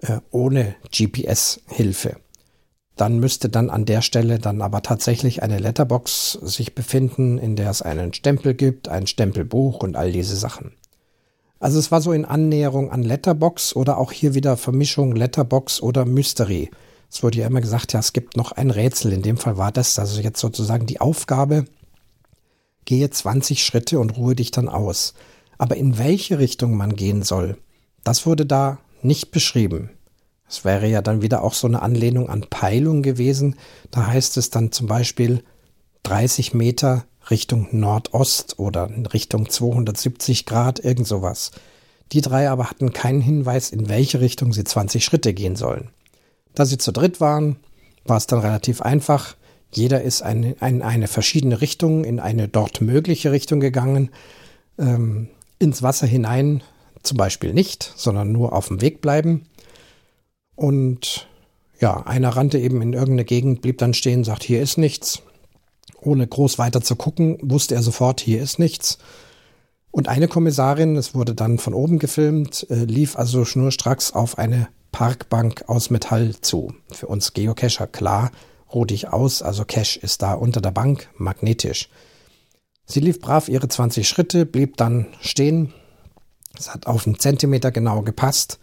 äh, ohne GPS-Hilfe. Dann müsste dann an der Stelle dann aber tatsächlich eine Letterbox sich befinden, in der es einen Stempel gibt, ein Stempelbuch und all diese Sachen. Also es war so in Annäherung an Letterbox oder auch hier wieder Vermischung Letterbox oder Mystery. Es wurde ja immer gesagt, ja, es gibt noch ein Rätsel. In dem Fall war das also jetzt sozusagen die Aufgabe, gehe 20 Schritte und ruhe dich dann aus. Aber in welche Richtung man gehen soll, das wurde da nicht beschrieben. Es wäre ja dann wieder auch so eine Anlehnung an Peilung gewesen. Da heißt es dann zum Beispiel 30 Meter Richtung Nordost oder Richtung 270 Grad, irgend sowas. Die drei aber hatten keinen Hinweis, in welche Richtung sie 20 Schritte gehen sollen. Da sie zu dritt waren, war es dann relativ einfach. Jeder ist in eine, eine, verschiedene Richtung, in eine dort mögliche Richtung gegangen. Ähm, ins Wasser hinein zum Beispiel nicht, sondern nur auf dem Weg bleiben. Und ja, einer rannte eben in irgendeine Gegend, blieb dann stehen, sagt, hier ist nichts ohne groß weiter zu gucken, wusste er sofort, hier ist nichts. Und eine Kommissarin, es wurde dann von oben gefilmt, äh, lief also schnurstracks auf eine Parkbank aus Metall zu. Für uns Geocacher klar, rotig aus, also Cache ist da unter der Bank, magnetisch. Sie lief brav ihre 20 Schritte, blieb dann stehen. Es hat auf einen Zentimeter genau gepasst.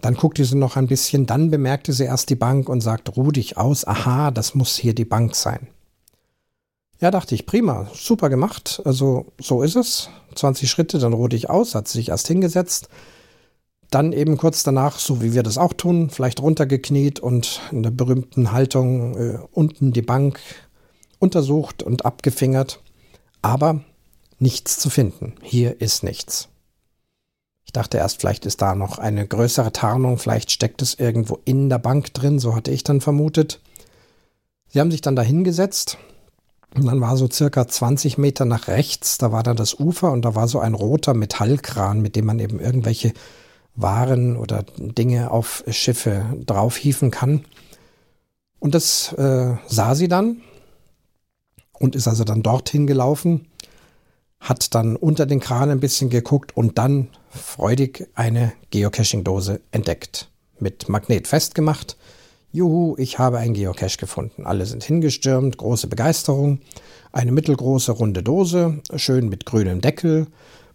Dann guckte sie noch ein bisschen, dann bemerkte sie erst die Bank und sagte, ruh dich aus, aha, das muss hier die Bank sein. Ja, dachte ich, prima, super gemacht. Also so ist es. 20 Schritte, dann ruhte ich aus, hat sich erst hingesetzt. Dann eben kurz danach, so wie wir das auch tun, vielleicht runtergekniet und in der berühmten Haltung äh, unten die Bank untersucht und abgefingert. Aber nichts zu finden. Hier ist nichts. Ich dachte erst, vielleicht ist da noch eine größere Tarnung, vielleicht steckt es irgendwo in der Bank drin, so hatte ich dann vermutet. Sie haben sich dann da hingesetzt, Und dann war so circa 20 Meter nach rechts, da war dann das Ufer und da war so ein roter Metallkran, mit dem man eben irgendwelche Waren oder Dinge auf Schiffe draufhieven kann. Und das äh, sah sie dann und ist also dann dorthin gelaufen, hat dann unter den Kran ein bisschen geguckt und dann freudig eine Geocaching-Dose entdeckt. Mit Magnet festgemacht Juhu, ich habe ein Geocache gefunden. Alle sind hingestürmt, große Begeisterung. Eine mittelgroße runde Dose, schön mit grünem Deckel,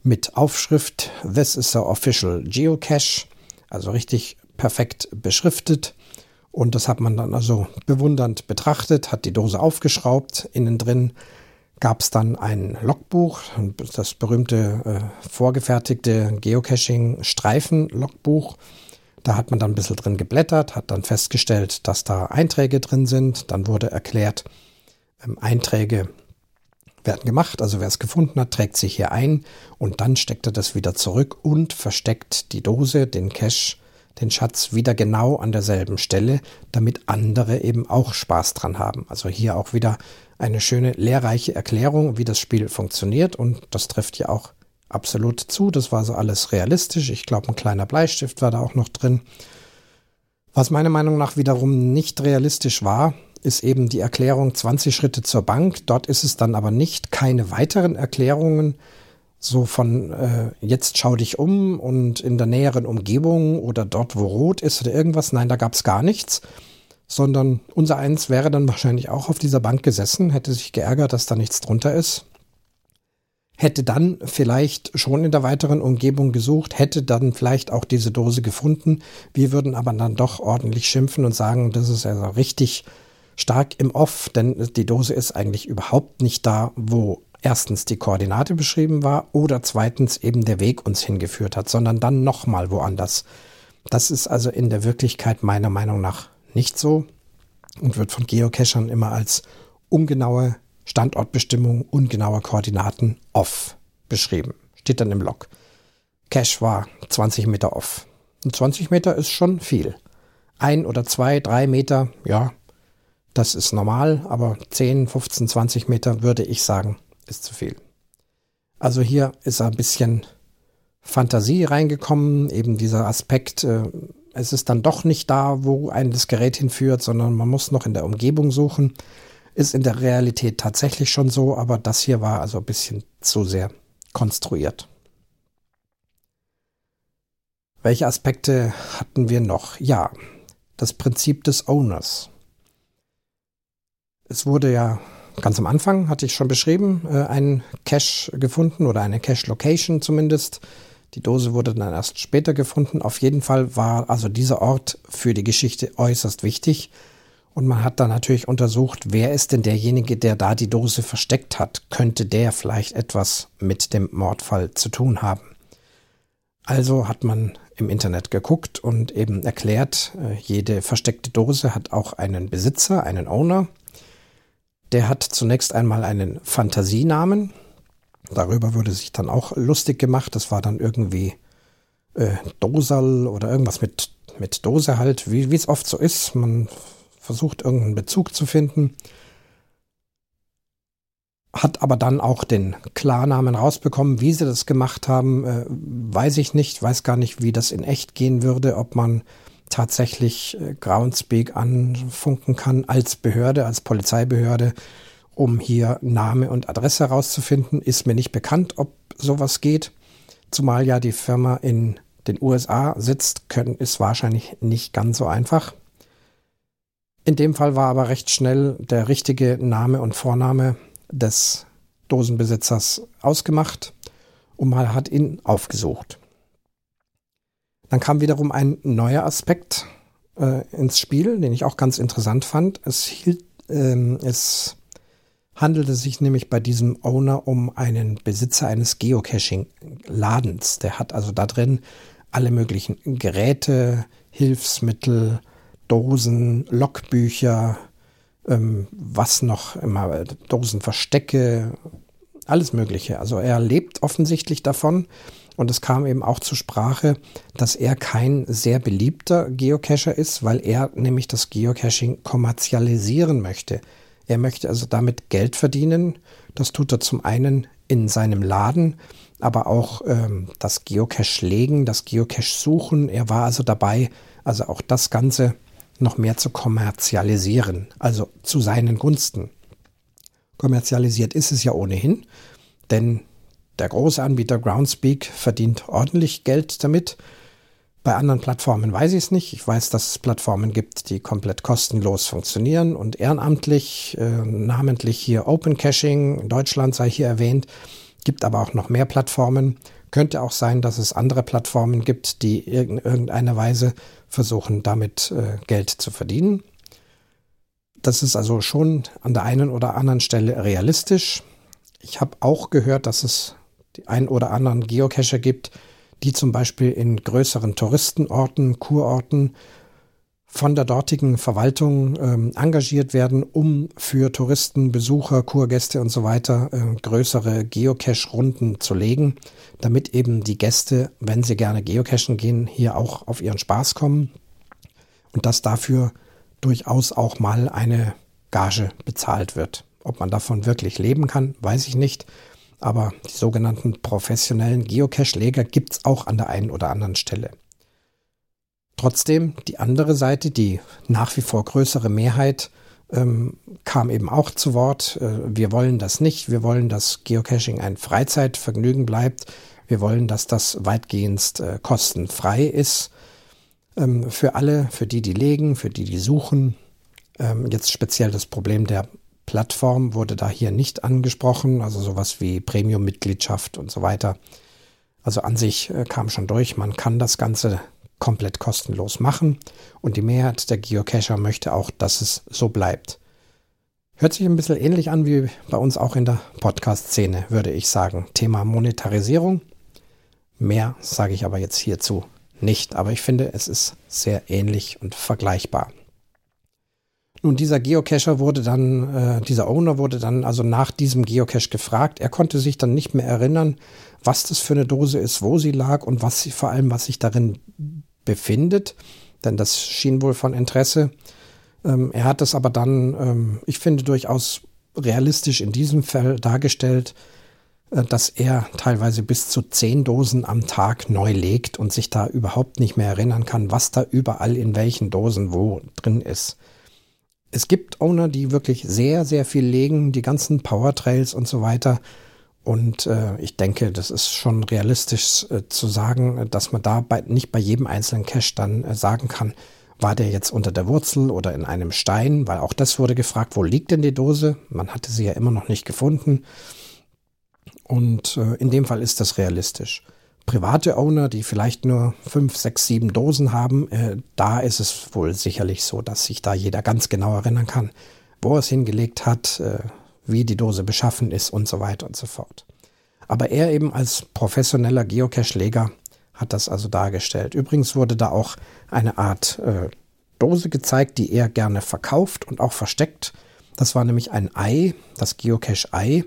mit Aufschrift This is the official Geocache, also richtig perfekt beschriftet. Und das hat man dann also bewundernd betrachtet, hat die Dose aufgeschraubt. Innen drin gab es dann ein Logbuch, das berühmte äh, vorgefertigte Geocaching-Streifen-Logbuch da hat man dann ein bisschen drin geblättert, hat dann festgestellt, dass da Einträge drin sind. Dann wurde erklärt, ähm, Einträge werden gemacht. Also wer es gefunden hat, trägt sich hier ein und dann steckt er das wieder zurück und versteckt die Dose, den Cache, den Schatz wieder genau an derselben Stelle, damit andere eben auch Spaß dran haben. Also hier auch wieder eine schöne lehrreiche Erklärung, wie das Spiel funktioniert und das trifft ja auch absolut zu. Das war so alles realistisch. Ich glaube, ein kleiner Bleistift war da auch noch drin. Was meiner Meinung nach wiederum nicht realistisch war, ist eben die Erklärung 20 Schritte zur Bank. Dort ist es dann aber nicht keine weiteren Erklärungen, so von äh, jetzt schau dich um und in der näheren Umgebung oder dort, wo rot ist oder irgendwas. Nein, da gab es gar nichts, sondern unser eins wäre dann wahrscheinlich auch auf dieser Bank gesessen, hätte sich geärgert, dass da nichts drunter ist hätte dann vielleicht schon in der weiteren Umgebung gesucht, hätte dann vielleicht auch diese Dose gefunden. Wir würden aber dann doch ordentlich schimpfen und sagen, das ist also richtig stark im Off, denn die Dose ist eigentlich überhaupt nicht da, wo erstens die Koordinate beschrieben war oder zweitens eben der Weg uns hingeführt hat, sondern dann nochmal woanders. Das ist also in der Wirklichkeit meiner Meinung nach nicht so und wird von Geocachern immer als ungenaue Standortbestimmung ungenauer Koordinaten off beschrieben. Steht dann im Log. Cache war 20 Meter off. Und 20 Meter ist schon viel. Ein oder zwei, drei Meter, ja, das ist normal, aber 10, 15, 20 Meter würde ich sagen, ist zu viel. Also hier ist ein bisschen Fantasie reingekommen, eben dieser Aspekt, äh, es ist dann doch nicht da, wo ein das Gerät hinführt, sondern man muss noch in der Umgebung suchen. Ist in der Realität tatsächlich schon so, aber das hier war also ein bisschen zu sehr konstruiert. Welche Aspekte hatten wir noch? Ja, das Prinzip des Owners. Es wurde ja ganz am Anfang, hatte ich schon beschrieben, äh, ein Cache gefunden oder eine Cache-Location zumindest. Die Dose wurde dann erst später gefunden. Auf jeden Fall war also dieser Ort für die Geschichte äußerst wichtig. Und man hat dann natürlich untersucht, wer ist denn derjenige, der da die Dose versteckt hat? Könnte der vielleicht etwas mit dem Mordfall zu tun haben? Also hat man im Internet geguckt und eben erklärt, äh, jede versteckte Dose hat auch einen Besitzer, einen Owner. Der hat zunächst einmal einen Fantasienamen. Darüber wurde sich dann auch lustig gemacht. Das war dann irgendwie äh, Dosal oder irgendwas mit, mit Dose halt, wie es oft so ist. Man versucht irgendeinen Bezug zu finden, hat aber dann auch den Klarnamen rausbekommen. Wie sie das gemacht haben, äh, weiß ich nicht, weiß gar nicht, wie das in echt gehen würde, ob man tatsächlich äh, Groundspeak anfunken kann als Behörde, als Polizeibehörde, um hier Name und Adresse herauszufinden. Ist mir nicht bekannt, ob sowas geht. Zumal ja die Firma in den USA sitzt, können, ist wahrscheinlich nicht ganz so einfach. In dem Fall war aber recht schnell der richtige Name und Vorname des Dosenbesitzers ausgemacht und man hat ihn aufgesucht. Dann kam wiederum ein neuer Aspekt äh, ins Spiel, den ich auch ganz interessant fand. Es, hielt, ähm, es handelte sich nämlich bei diesem Owner um einen Besitzer eines Geocaching-Ladens. Der hat also da drin alle möglichen Geräte, Hilfsmittel, Dosen, Logbücher, ähm, was noch immer, Dosenverstecke, alles Mögliche. Also er lebt offensichtlich davon. Und es kam eben auch zur Sprache, dass er kein sehr beliebter Geocacher ist, weil er nämlich das Geocaching kommerzialisieren möchte. Er möchte also damit Geld verdienen. Das tut er zum einen in seinem Laden, aber auch ähm, das Geocache legen, das Geocache suchen. Er war also dabei, also auch das Ganze noch mehr zu kommerzialisieren, also zu seinen Gunsten. Kommerzialisiert ist es ja ohnehin, denn der große Anbieter Groundspeak verdient ordentlich Geld damit. Bei anderen Plattformen weiß ich es nicht. Ich weiß, dass es Plattformen gibt, die komplett kostenlos funktionieren und ehrenamtlich, äh, namentlich hier Open Caching, Deutschland sei hier erwähnt, gibt aber auch noch mehr Plattformen. Könnte auch sein, dass es andere Plattformen gibt, die in irgendeiner Weise versuchen, damit äh, Geld zu verdienen. Das ist also schon an der einen oder anderen Stelle realistisch. Ich habe auch gehört, dass es die ein oder anderen Geocacher gibt, die zum Beispiel in größeren Touristenorten, Kurorten von der dortigen Verwaltung ähm, engagiert werden, um für Touristen, Besucher, Kurgäste und so weiter äh, größere Geocache-Runden zu legen, damit eben die Gäste, wenn sie gerne geocachen gehen, hier auch auf ihren Spaß kommen und dass dafür durchaus auch mal eine Gage bezahlt wird. Ob man davon wirklich leben kann, weiß ich nicht. Aber die sogenannten professionellen Geocache-Leger gibt es auch an der einen oder anderen Stelle. Trotzdem, die andere Seite, die nach wie vor größere Mehrheit, ähm, kam eben auch zu Wort. Äh, wir wollen das nicht. Wir wollen, dass Geocaching ein Freizeitvergnügen bleibt. Wir wollen, dass das weitgehend äh, kostenfrei ist. Ähm, für alle, für die, die legen, für die, die suchen. Ähm, jetzt speziell das Problem der Plattform wurde da hier nicht angesprochen, also sowas wie Premium-Mitgliedschaft und so weiter. Also an sich äh, kam schon durch, man kann das Ganze komplett kostenlos machen und die Mehrheit der Geocacher möchte auch, dass es so bleibt. Hört sich ein bisschen ähnlich an wie bei uns auch in der Podcast-Szene, würde ich sagen. Thema Monetarisierung. Mehr sage ich aber jetzt hierzu nicht, aber ich finde, es ist sehr ähnlich und vergleichbar. Nun, dieser Geocacher wurde dann, äh, dieser Owner wurde dann also nach diesem Geocache gefragt. Er konnte sich dann nicht mehr erinnern, was das für eine Dose ist, wo sie lag und was sie, vor allem, was sich darin befindet. Denn das schien wohl von Interesse. Ähm, er hat es aber dann, ähm, ich finde, durchaus realistisch in diesem Fall dargestellt, äh, dass er teilweise bis zu zehn Dosen am Tag neu legt und sich da überhaupt nicht mehr erinnern kann, was da überall in welchen Dosen wo drin ist es gibt Owner, die wirklich sehr, sehr viel legen, die ganzen Powertrails und so weiter. Und äh, ich denke, das ist schon realistisch äh, zu sagen, dass man da bei, nicht bei jedem einzelnen Cache dann äh, sagen kann, war der jetzt unter der Wurzel oder in einem Stein, weil auch das wurde gefragt, wo liegt denn die Dose? Man hatte sie ja immer noch nicht gefunden. Und äh, in dem Fall ist das realistisch private Owner, die vielleicht nur fünf, sechs, sieben Dosen haben, äh, da ist es wohl sicherlich so, dass sich da jeder ganz genau erinnern kann, wo er es hingelegt hat, äh, wie die Dose beschaffen ist und so weiter und so fort. Aber er eben als professioneller Geocache-Leger hat das also dargestellt. Übrigens wurde da auch eine Art äh, Dose gezeigt, die er gerne verkauft und auch versteckt. Das war nämlich ein Ei, das Geocache-Ei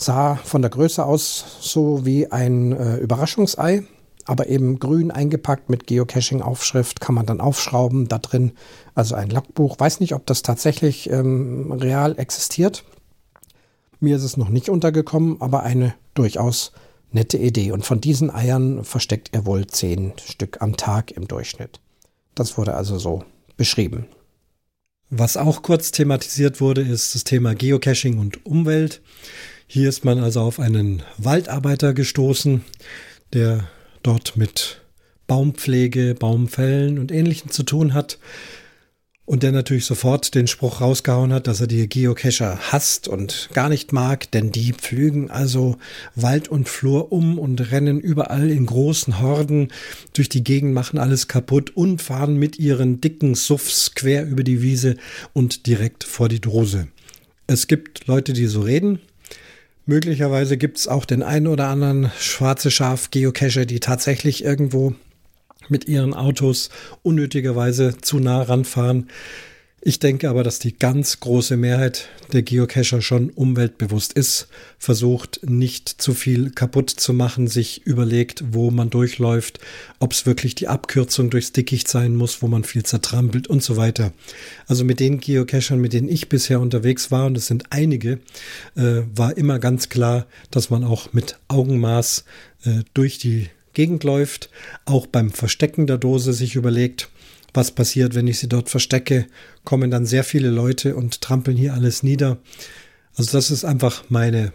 sah von der Größe aus so wie ein äh, Überraschungsei, aber eben grün eingepackt mit Geocaching-Aufschrift, kann man dann aufschrauben, da drin also ein Logbuch. Weiß nicht, ob das tatsächlich ähm, real existiert. Mir ist es noch nicht untergekommen, aber eine durchaus nette Idee. Und von diesen Eiern versteckt er wohl zehn Stück am Tag im Durchschnitt. Das wurde also so beschrieben. Was auch kurz thematisiert wurde, ist das Thema Geocaching und Umwelt. Hier ist man also auf einen Waldarbeiter gestoßen, der dort mit Baumpflege, Baumfällen und Ähnlichem zu tun hat. Und der natürlich sofort den Spruch rausgehauen hat, dass er die Geocacher hasst und gar nicht mag, denn die pflügen also Wald und Flur um und rennen überall in großen Horden durch die Gegend, machen alles kaputt und fahren mit ihren dicken Suffs quer über die Wiese und direkt vor die Dose. Es gibt Leute, die so reden, Möglicherweise gibt es auch den einen oder anderen schwarze Schaf-Geocacher, die tatsächlich irgendwo mit ihren Autos unnötigerweise zu nah ranfahren. Ich denke aber, dass die ganz große Mehrheit der Geocacher schon umweltbewusst ist, versucht nicht zu viel kaputt zu machen, sich überlegt, wo man durchläuft, ob es wirklich die Abkürzung durchs Dickicht sein muss, wo man viel zertrampelt und so weiter. Also mit den Geocachern, mit denen ich bisher unterwegs war, und es sind einige, äh, war immer ganz klar, dass man auch mit Augenmaß äh, durch die Gegend läuft, auch beim Verstecken der Dose sich überlegt, was passiert, wenn ich sie dort verstecke, kommen dann sehr viele Leute und trampeln hier alles nieder. Also das ist einfach meine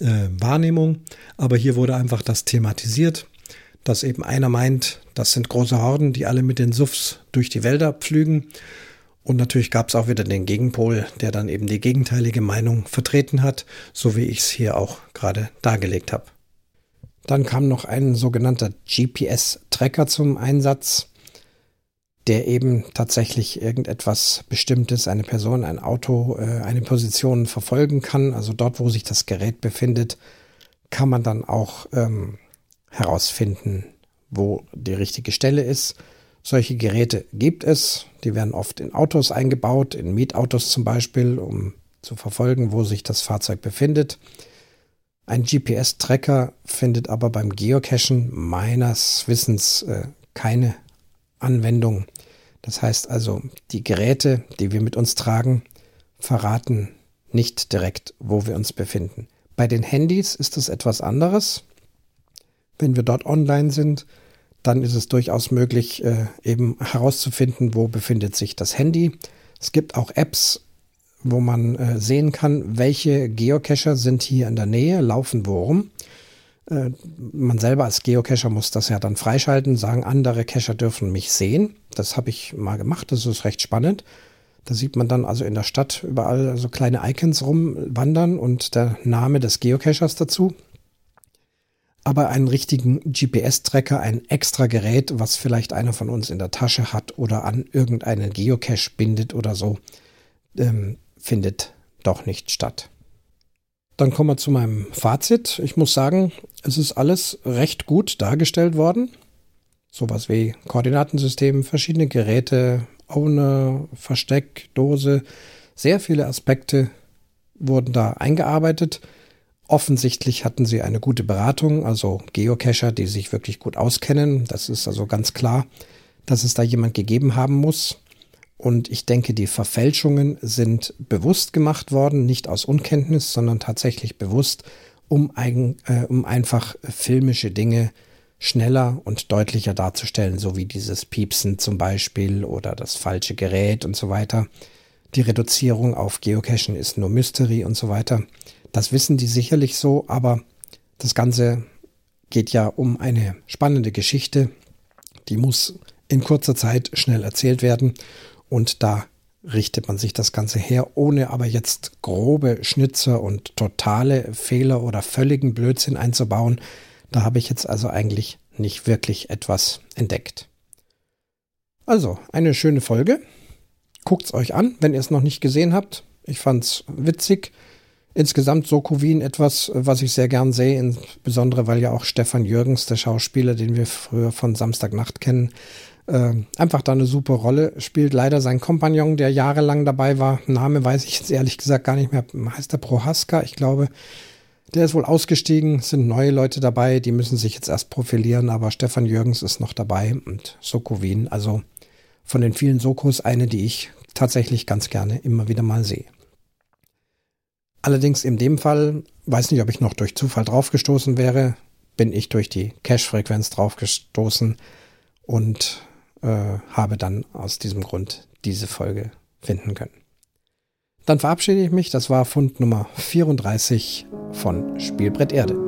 äh, Wahrnehmung, aber hier wurde einfach das thematisiert, dass eben einer meint, das sind große Horden, die alle mit den Suffs durch die Wälder pflügen. Und natürlich gab es auch wieder den Gegenpol, der dann eben die gegenteilige Meinung vertreten hat, so wie ich es hier auch gerade dargelegt habe. Dann kam noch ein sogenannter GPS-Tracker zum Einsatz der eben tatsächlich irgendetwas Bestimmtes, eine Person, ein Auto, äh, eine Position verfolgen kann. Also dort, wo sich das Gerät befindet, kann man dann auch ähm, herausfinden, wo die richtige Stelle ist. Solche Geräte gibt es. Die werden oft in Autos eingebaut, in Mietautos zum Beispiel, um zu verfolgen, wo sich das Fahrzeug befindet. Ein GPS-Tracker findet aber beim Geocachen meines Wissens äh, keine Anwendung. Das heißt also, die Geräte, die wir mit uns tragen, verraten nicht direkt, wo wir uns befinden. Bei den Handys ist es etwas anderes. Wenn wir dort online sind, dann ist es durchaus möglich, äh, eben herauszufinden, wo befindet sich das Handy. Es gibt auch Apps, wo man äh, sehen kann, welche Geocacher sind hier in der Nähe, laufen worum. Äh, man selber als Geocacher muss das ja dann freischalten, sagen, andere Cacher dürfen mich sehen. Das habe ich mal gemacht, das ist recht spannend. Da sieht man dann also in der Stadt überall so kleine Icons rumwandern und der Name des Geocachers dazu. Aber einen richtigen GPS-Tracker, ein extra Gerät, was vielleicht einer von uns in der Tasche hat oder an irgendeinen Geocache bindet oder so, ähm, findet doch nicht statt. Dann kommen wir zu meinem Fazit. Ich muss sagen, es ist alles recht gut dargestellt worden. Sowas wie Koordinatensystem, verschiedene Geräte, Owner, Versteck, Dose. Sehr viele Aspekte wurden da eingearbeitet. Offensichtlich hatten sie eine gute Beratung, also Geocacher, die sich wirklich gut auskennen. Das ist also ganz klar, dass es da jemand gegeben haben muss. Und ich denke, die Verfälschungen sind bewusst gemacht worden, nicht aus Unkenntnis, sondern tatsächlich bewusst, um, eigen, äh, um einfach filmische Dinge schneller und deutlicher darzustellen, so wie dieses Piepsen zum Beispiel oder das falsche Gerät und so weiter. Die Reduzierung auf Geocachen ist nur Mystery und so weiter. Das wissen die sicherlich so, aber das Ganze geht ja um eine spannende Geschichte, die muss in kurzer Zeit schnell erzählt werden und da richtet man sich das Ganze her, ohne aber jetzt grobe Schnitzer und totale Fehler oder völligen Blödsinn einzubauen. Da habe ich jetzt also eigentlich nicht wirklich etwas entdeckt. Also, eine schöne Folge. Guckt's euch an, wenn ihr es noch nicht gesehen habt. Ich fand's witzig. Insgesamt Soko Wien etwas, was ich sehr gern sehe, insbesondere weil ja auch Stefan Jürgens, der Schauspieler, den wir früher von Samstagnacht kennen, äh, einfach da eine super Rolle spielt. Leider sein Kompagnon, der jahrelang dabei war, Name weiß ich jetzt ehrlich gesagt gar nicht mehr, heißt der Prohaska, ich glaube. Der ist wohl ausgestiegen, sind neue Leute dabei, die müssen sich jetzt erst profilieren, aber Stefan Jürgens ist noch dabei und Soko Wien, also von den vielen Sokos eine, die ich tatsächlich ganz gerne immer wieder mal sehe. Allerdings in dem Fall, weiß nicht, ob ich noch durch Zufall draufgestoßen wäre, bin ich durch die Cache-Frequenz draufgestoßen und äh, habe dann aus diesem Grund diese Folge finden können. Dann verabschiede ich mich. Das war Fund Nummer 34 von Spielbrett Erde.